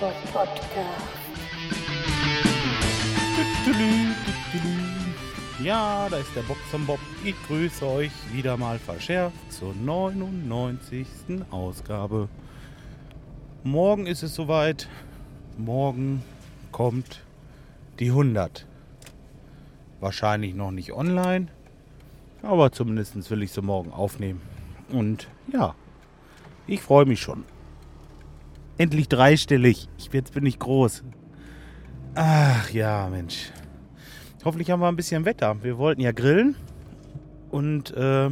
Bob Podcast. Ja, da ist der Bobson Bob. Ich grüße euch wieder mal verschärft zur 99. Ausgabe. Morgen ist es soweit. Morgen kommt die 100. Wahrscheinlich noch nicht online, aber zumindest will ich sie morgen aufnehmen. Und ja, ich freue mich schon. Endlich dreistellig. Ich, jetzt bin ich groß. Ach ja, Mensch. Hoffentlich haben wir ein bisschen Wetter. Wir wollten ja grillen und äh,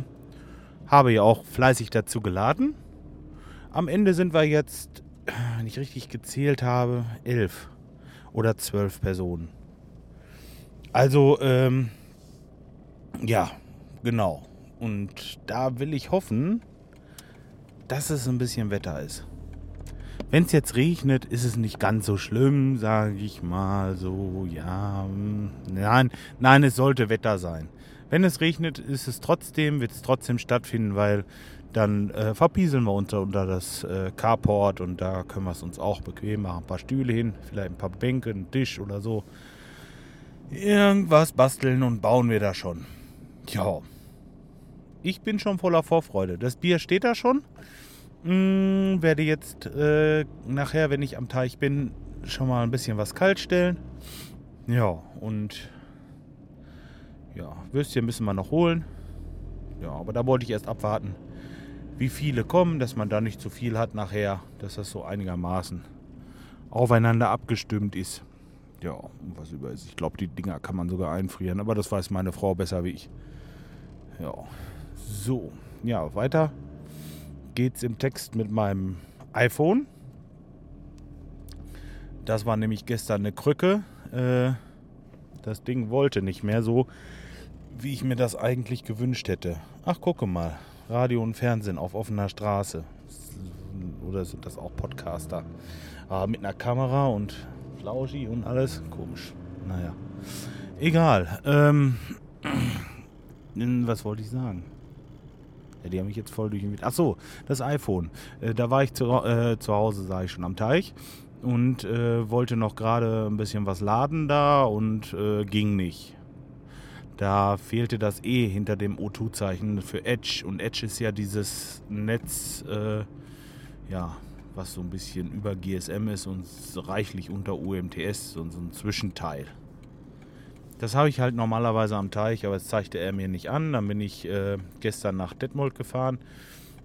habe ja auch fleißig dazu geladen. Am Ende sind wir jetzt, wenn ich richtig gezählt habe, elf oder zwölf Personen. Also, ähm, ja, genau. Und da will ich hoffen, dass es ein bisschen Wetter ist. Wenn es jetzt regnet, ist es nicht ganz so schlimm, sage ich mal so. Ja, hm, nein, nein, es sollte Wetter sein. Wenn es regnet, ist es trotzdem, wird es trotzdem stattfinden, weil dann äh, verpieseln wir uns unter das äh, Carport und da können wir es uns auch bequem machen. Ein paar Stühle hin, vielleicht ein paar Bänke, einen Tisch oder so. Irgendwas basteln und bauen wir da schon. Ja. Ich bin schon voller Vorfreude. Das Bier steht da schon. Hm, werde jetzt äh, nachher, wenn ich am Teich bin, schon mal ein bisschen was kalt stellen. Ja, und ja, Würstchen müssen wir noch holen. Ja, aber da wollte ich erst abwarten, wie viele kommen, dass man da nicht zu viel hat nachher, dass das so einigermaßen aufeinander abgestimmt ist. Ja, und was über ist. Ich glaube, die Dinger kann man sogar einfrieren, aber das weiß meine Frau besser wie ich. Ja, so, ja, weiter geht es im Text mit meinem iPhone. Das war nämlich gestern eine Krücke. Äh, das Ding wollte nicht mehr so, wie ich mir das eigentlich gewünscht hätte. Ach, gucke mal. Radio und Fernsehen auf offener Straße. Oder sind das auch Podcaster? Aber mit einer Kamera und Flauschi und alles. Komisch. Naja. Egal. Ähm, was wollte ich sagen? Ja, die haben mich jetzt voll durch den Wind. Ach so, das iPhone. Äh, da war ich zu, äh, zu Hause, sah ich schon am Teich und äh, wollte noch gerade ein bisschen was laden da und äh, ging nicht. Da fehlte das E hinter dem O2-Zeichen für Edge und Edge ist ja dieses Netz, äh, ja, was so ein bisschen über GSM ist und reichlich unter UMTS, so, so ein Zwischenteil. Das habe ich halt normalerweise am Teich, aber das zeigte er mir nicht an. Dann bin ich äh, gestern nach Detmold gefahren,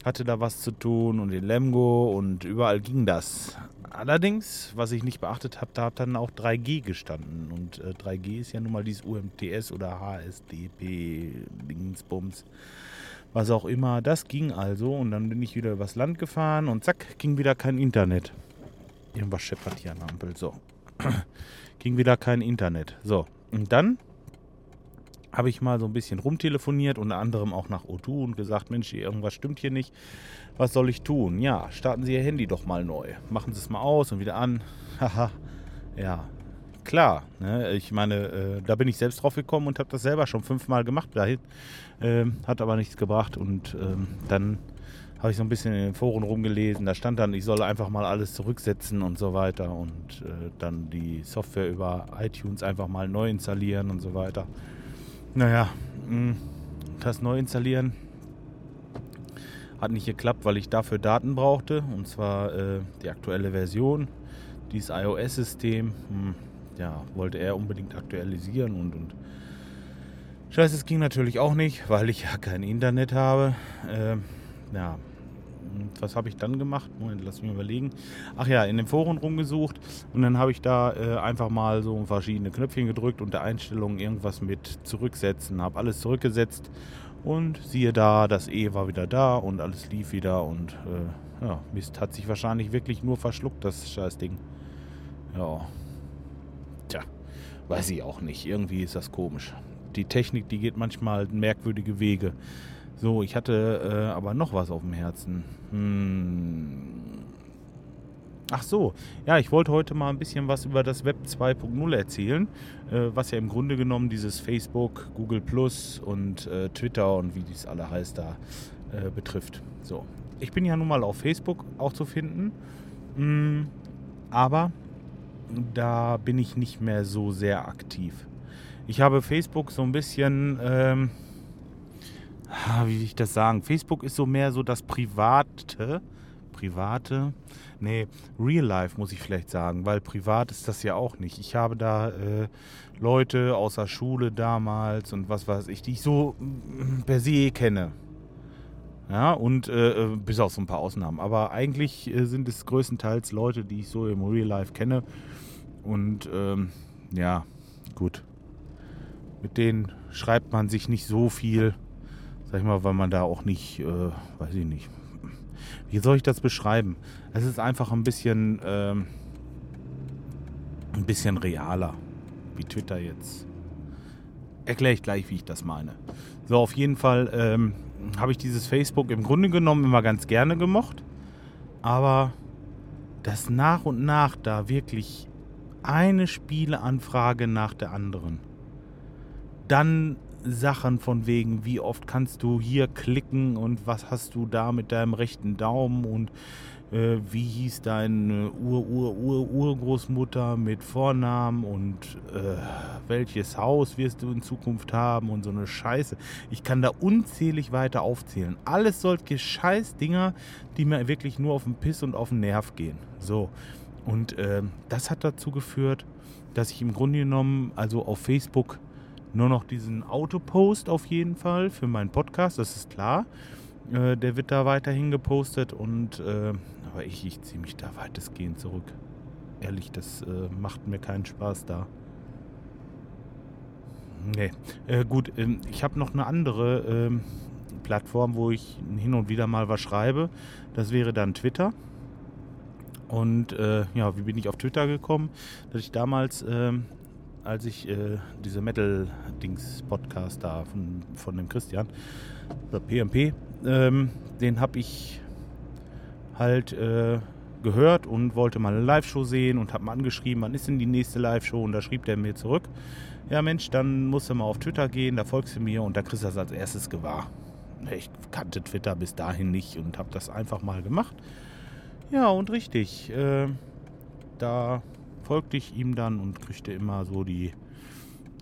hatte da was zu tun und in Lemgo und überall ging das. Allerdings, was ich nicht beachtet habe, da hat dann auch 3G gestanden. Und äh, 3G ist ja nun mal dieses UMTS oder HSDP, Dingsbums, was auch immer. Das ging also und dann bin ich wieder übers Land gefahren und zack, ging wieder kein Internet. Irgendwas scheppert hier an der Ampel. So. ging wieder kein Internet. So. Und dann habe ich mal so ein bisschen rumtelefoniert, unter anderem auch nach O2 und gesagt, Mensch, irgendwas stimmt hier nicht. Was soll ich tun? Ja, starten Sie Ihr Handy doch mal neu. Machen Sie es mal aus und wieder an. Haha, ja, klar. Ne? Ich meine, äh, da bin ich selbst drauf gekommen und habe das selber schon fünfmal gemacht. Dahin, äh, hat aber nichts gebracht und ähm, dann habe ich so ein bisschen in den Foren rumgelesen. Da stand dann, ich solle einfach mal alles zurücksetzen und so weiter und äh, dann die Software über iTunes einfach mal neu installieren und so weiter. Naja, mh, hm, das neu installieren hat nicht geklappt, weil ich dafür Daten brauchte und zwar äh, die aktuelle Version, dieses iOS-System. Hm, ja, wollte er unbedingt aktualisieren und, und Scheiße, es ging natürlich auch nicht, weil ich ja kein Internet habe. Äh, ja, was habe ich dann gemacht? Moment, lass mich überlegen. Ach ja, in den Foren rumgesucht und dann habe ich da äh, einfach mal so verschiedene Knöpfchen gedrückt und der Einstellung irgendwas mit zurücksetzen. Habe alles zurückgesetzt und siehe da, das E war wieder da und alles lief wieder und äh, ja, Mist hat sich wahrscheinlich wirklich nur verschluckt, das Scheißding. Ja. Tja, weiß ich auch nicht. Irgendwie ist das komisch. Die Technik, die geht manchmal merkwürdige Wege. So, ich hatte äh, aber noch was auf dem Herzen. Hm. Ach so, ja, ich wollte heute mal ein bisschen was über das Web 2.0 erzählen, äh, was ja im Grunde genommen dieses Facebook, Google Plus und äh, Twitter und wie dies alle heißt da äh, betrifft. So, ich bin ja nun mal auf Facebook auch zu finden. Hm. aber da bin ich nicht mehr so sehr aktiv. Ich habe Facebook so ein bisschen, ähm, wie will ich das sagen? Facebook ist so mehr so das Private, private, nee, Real Life muss ich vielleicht sagen, weil privat ist das ja auch nicht. Ich habe da äh, Leute aus der Schule damals und was weiß ich, die ich so mm, per se kenne. Ja, und äh, äh, bis auf so ein paar Ausnahmen. Aber eigentlich äh, sind es größtenteils Leute, die ich so im Real Life kenne. Und ähm, ja, gut. Mit denen schreibt man sich nicht so viel, sag ich mal, weil man da auch nicht, äh, weiß ich nicht. Wie soll ich das beschreiben? Es ist einfach ein bisschen, ähm, ein bisschen realer, wie Twitter jetzt. Erkläre ich gleich, wie ich das meine. So, auf jeden Fall ähm, habe ich dieses Facebook im Grunde genommen immer ganz gerne gemocht. Aber dass nach und nach da wirklich eine Spieleanfrage nach der anderen. Dann Sachen von wegen, wie oft kannst du hier klicken und was hast du da mit deinem rechten Daumen und äh, wie hieß deine Ur-Ur-Ur-Urgroßmutter mit Vornamen und äh, welches Haus wirst du in Zukunft haben und so eine Scheiße. Ich kann da unzählig weiter aufzählen. Alles solche Scheißdinger, die mir wirklich nur auf den Piss und auf den Nerv gehen. So. Und äh, das hat dazu geführt, dass ich im Grunde genommen, also auf Facebook, nur noch diesen Autopost auf jeden Fall für meinen Podcast, das ist klar. Äh, der wird da weiterhin gepostet und äh, aber ich, ich ziehe mich da weitestgehend zurück. Ehrlich, das äh, macht mir keinen Spaß da. Nee. Äh, gut, ähm, ich habe noch eine andere ähm, Plattform, wo ich hin und wieder mal was schreibe. Das wäre dann Twitter. Und äh, ja, wie bin ich auf Twitter gekommen? Dass ich damals, äh, als ich äh, diese Metal-Dings-Podcast da von, von dem Christian, der PMP, ähm, den habe ich halt äh, gehört und wollte mal eine Live-Show sehen und habe mal angeschrieben, wann ist denn die nächste Live-Show? Und da schrieb der mir zurück, ja Mensch, dann musst du mal auf Twitter gehen, da folgst du mir und da kriegst du das als erstes gewahr. Ich kannte Twitter bis dahin nicht und habe das einfach mal gemacht. Ja, und richtig. Äh, da folgte ich ihm dann und kriegte immer so die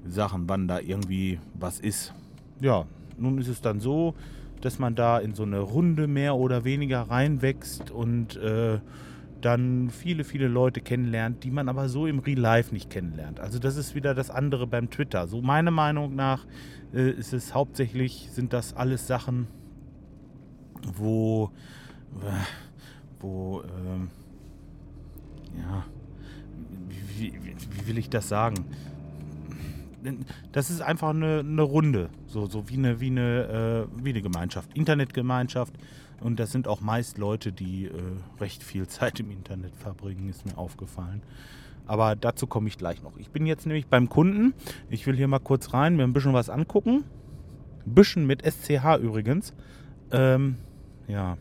Sachen, wann da irgendwie was ist. Ja, nun ist es dann so, dass man da in so eine Runde mehr oder weniger reinwächst und äh, dann viele, viele Leute kennenlernt, die man aber so im Real Life nicht kennenlernt. Also das ist wieder das andere beim Twitter. So meiner Meinung nach äh, ist es hauptsächlich, sind das alles Sachen, wo, äh, wo, ähm, ja, wie, wie, will ich das sagen? das ist einfach eine, eine Runde, so, so wie eine, wie eine, äh, wie eine Gemeinschaft, Internetgemeinschaft. Und das sind auch meist Leute, die äh, recht viel Zeit im Internet verbringen, ist mir aufgefallen. Aber dazu komme ich gleich noch. Ich bin jetzt nämlich beim Kunden. Ich will hier mal kurz rein, mir ein bisschen was angucken. Ein bisschen mit SCH übrigens. Ähm, ja.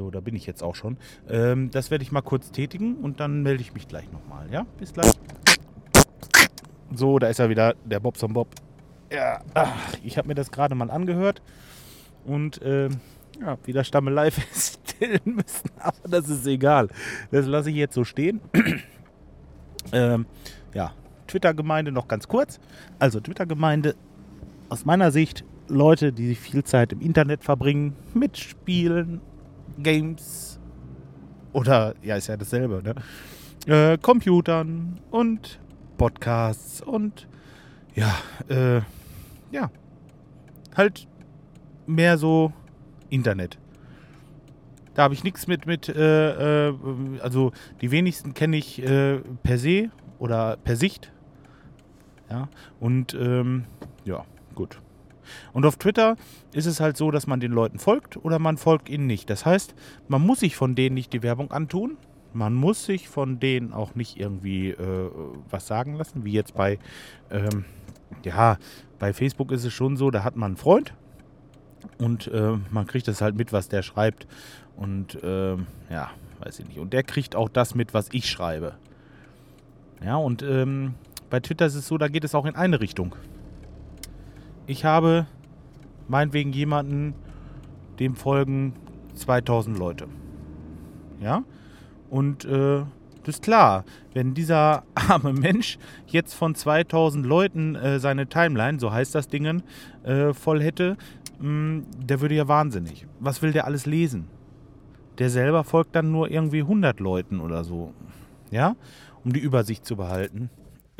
So, da bin ich jetzt auch schon. Ähm, das werde ich mal kurz tätigen und dann melde ich mich gleich nochmal. Ja, bis gleich. So, da ist er wieder, der Bobson Bob. Ja, ach, ich habe mir das gerade mal angehört und äh, ja, wieder Stammelei feststellen müssen, aber das ist egal. Das lasse ich jetzt so stehen. ähm, ja, Twitter-Gemeinde noch ganz kurz. Also Twitter-Gemeinde aus meiner Sicht Leute, die viel Zeit im Internet verbringen, mit Spielen, Games oder ja, ist ja dasselbe, ne? Äh, Computern und Podcasts und ja, äh, ja, halt mehr so Internet. Da habe ich nichts mit, mit äh, äh, also die wenigsten kenne ich äh, per se oder per Sicht. Ja, und ähm, ja, gut. Und auf Twitter ist es halt so, dass man den Leuten folgt oder man folgt ihnen nicht. Das heißt, man muss sich von denen nicht die Werbung antun. Man muss sich von denen auch nicht irgendwie äh, was sagen lassen, wie jetzt bei, ähm, ja, bei Facebook ist es schon so, da hat man einen Freund und äh, man kriegt das halt mit, was der schreibt und äh, ja, weiß ich nicht. Und der kriegt auch das mit, was ich schreibe. Ja, und ähm, bei Twitter ist es so, da geht es auch in eine Richtung. Ich habe meinetwegen jemanden, dem folgen 2000 Leute. Ja, Und äh, das ist klar, wenn dieser arme Mensch jetzt von 2000 Leuten äh, seine Timeline, so heißt das Ding, äh, voll hätte, mh, mm, der würde ja wahnsinnig. Was will der alles lesen? Der selber folgt dann nur irgendwie 100 Leuten oder so. Ja, um die Übersicht zu behalten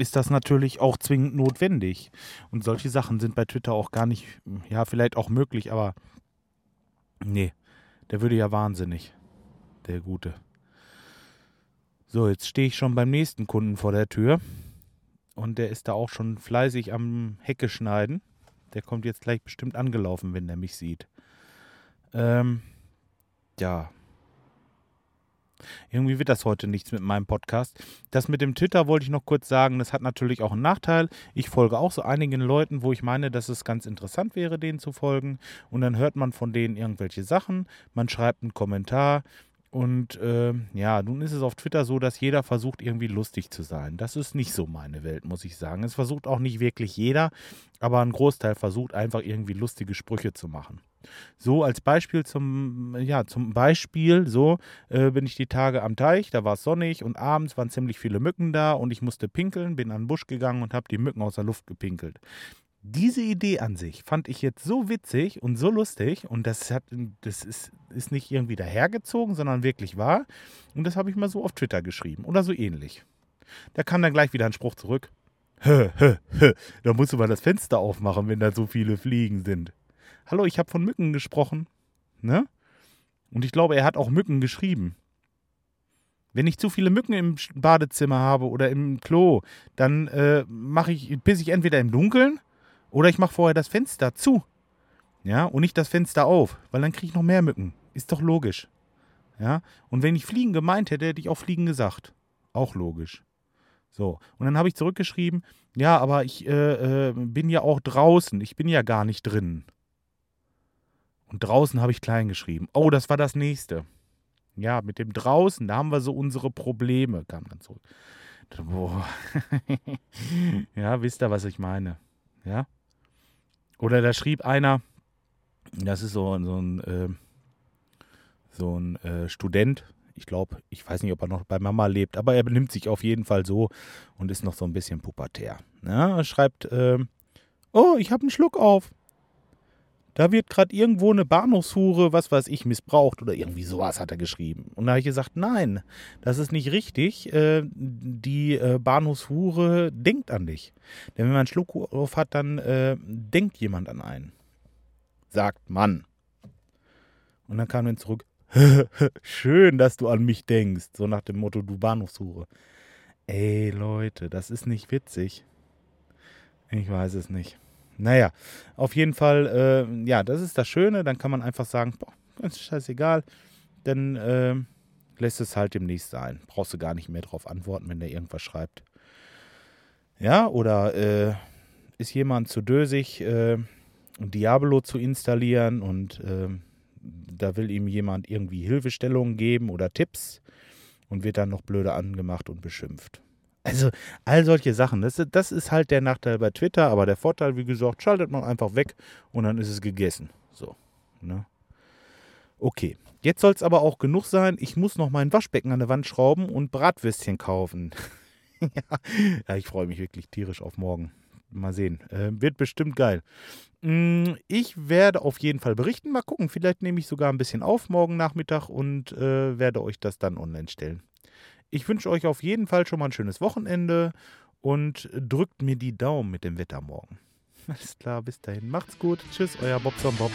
ist das natürlich auch zwingend notwendig. Und solche Sachen sind bei Twitter auch gar nicht, ja, vielleicht auch möglich, aber nee, der würde ja wahnsinnig, der Gute. So, jetzt stehe ich schon beim nächsten Kunden vor der Tür und der ist da auch schon fleißig am Hecke schneiden. Der kommt jetzt gleich bestimmt angelaufen, wenn der mich sieht. Ähm, ja, irgendwie wird das heute nichts mit meinem Podcast. Das mit dem Twitter wollte ich noch kurz sagen. Das hat natürlich auch einen Nachteil. Ich folge auch so einigen Leuten, wo ich meine, dass es ganz interessant wäre, denen zu folgen. Und dann hört man von denen irgendwelche Sachen. Man schreibt einen Kommentar. Und äh, ja, nun ist es auf Twitter so, dass jeder versucht, irgendwie lustig zu sein. Das ist nicht so meine Welt, muss ich sagen. Es versucht auch nicht wirklich jeder, aber ein Großteil versucht einfach irgendwie lustige Sprüche zu machen. So als Beispiel zum, ja, zum Beispiel, so äh, bin ich die Tage am Teich, da war es sonnig und abends waren ziemlich viele Mücken da und ich musste pinkeln, bin an den Busch gegangen und habe die Mücken aus der Luft gepinkelt. Diese Idee an sich fand ich jetzt so witzig und so lustig und das, hat, das ist, ist nicht irgendwie dahergezogen, sondern wirklich wahr. Und das habe ich mal so auf Twitter geschrieben oder so ähnlich. Da kam dann gleich wieder ein Spruch zurück. Hö, hö, hö, da musst du mal das Fenster aufmachen, wenn da so viele Fliegen sind. Hallo, ich habe von Mücken gesprochen. Ne? Und ich glaube, er hat auch Mücken geschrieben. Wenn ich zu viele Mücken im Badezimmer habe oder im Klo, dann äh, mache ich, bis ich entweder im Dunkeln oder ich mache vorher das Fenster zu. Ja, und nicht das Fenster auf, weil dann kriege ich noch mehr Mücken. Ist doch logisch. Ja, und wenn ich Fliegen gemeint hätte, hätte ich auch Fliegen gesagt. Auch logisch. So, und dann habe ich zurückgeschrieben, ja, aber ich äh, äh, bin ja auch draußen, ich bin ja gar nicht drin. Und draußen habe ich klein geschrieben. Oh, das war das nächste. Ja, mit dem draußen, da haben wir so unsere Probleme, kam dann zurück. Boah. ja, wisst ihr, was ich meine? Ja? Oder da schrieb einer, das ist so, so ein, äh, so ein äh, Student, ich glaube, ich weiß nicht, ob er noch bei Mama lebt, aber er benimmt sich auf jeden Fall so und ist noch so ein bisschen pubertär. Ja, er schreibt, äh, oh, ich habe einen Schluck auf da wird gerade irgendwo eine Bahnhofshure, was weiß ich, missbraucht oder irgendwie sowas hat er geschrieben. Und da habe ich gesagt, nein, das ist nicht richtig. Äh, die äh, Bahnhofshure denkt an dich. Denn wenn man einen Schluck auf hat, dann äh, denkt jemand an einen. Sagt man. Und dann kam er zurück, schön, dass du an mich denkst. So nach dem Motto, du Bahnhofshure. Ey Leute, das ist nicht witzig. Ich weiß es nicht. Naja, auf jeden Fall, äh, ja, das ist das Schöne. Dann kann man einfach sagen, boah, ganz scheißegal. Dann äh, lässt es halt demnächst sein. Brauchst du gar nicht mehr drauf antworten, wenn der irgendwas schreibt. Ja, oder äh, ist jemand zu dösig, äh, Diablo zu installieren und äh, da will ihm jemand irgendwie Hilfestellungen geben oder Tipps und wird dann noch blöde angemacht und beschimpft. Also all solche Sachen. Das, das ist halt der Nachteil bei Twitter, aber der Vorteil, wie gesagt, schaltet man einfach weg und dann ist es gegessen. So. Ne? Okay. Jetzt soll es aber auch genug sein. Ich muss noch mein Waschbecken an der Wand schrauben und Bratwürstchen kaufen. ja. ich freue mich wirklich tierisch auf morgen. Mal sehen. Äh, wird bestimmt geil. Mm, ich werde auf jeden Fall berichten. Mal gucken. Vielleicht nehme ich sogar ein bisschen auf morgen Nachmittag und äh, werde euch das dann online stellen. Ich wünsche euch auf jeden Fall schon mal ein schönes Wochenende und drückt mir die Daumen mit dem Wetter morgen. Alles klar, bis dahin. Macht's gut. Tschüss, euer Bobson Bob.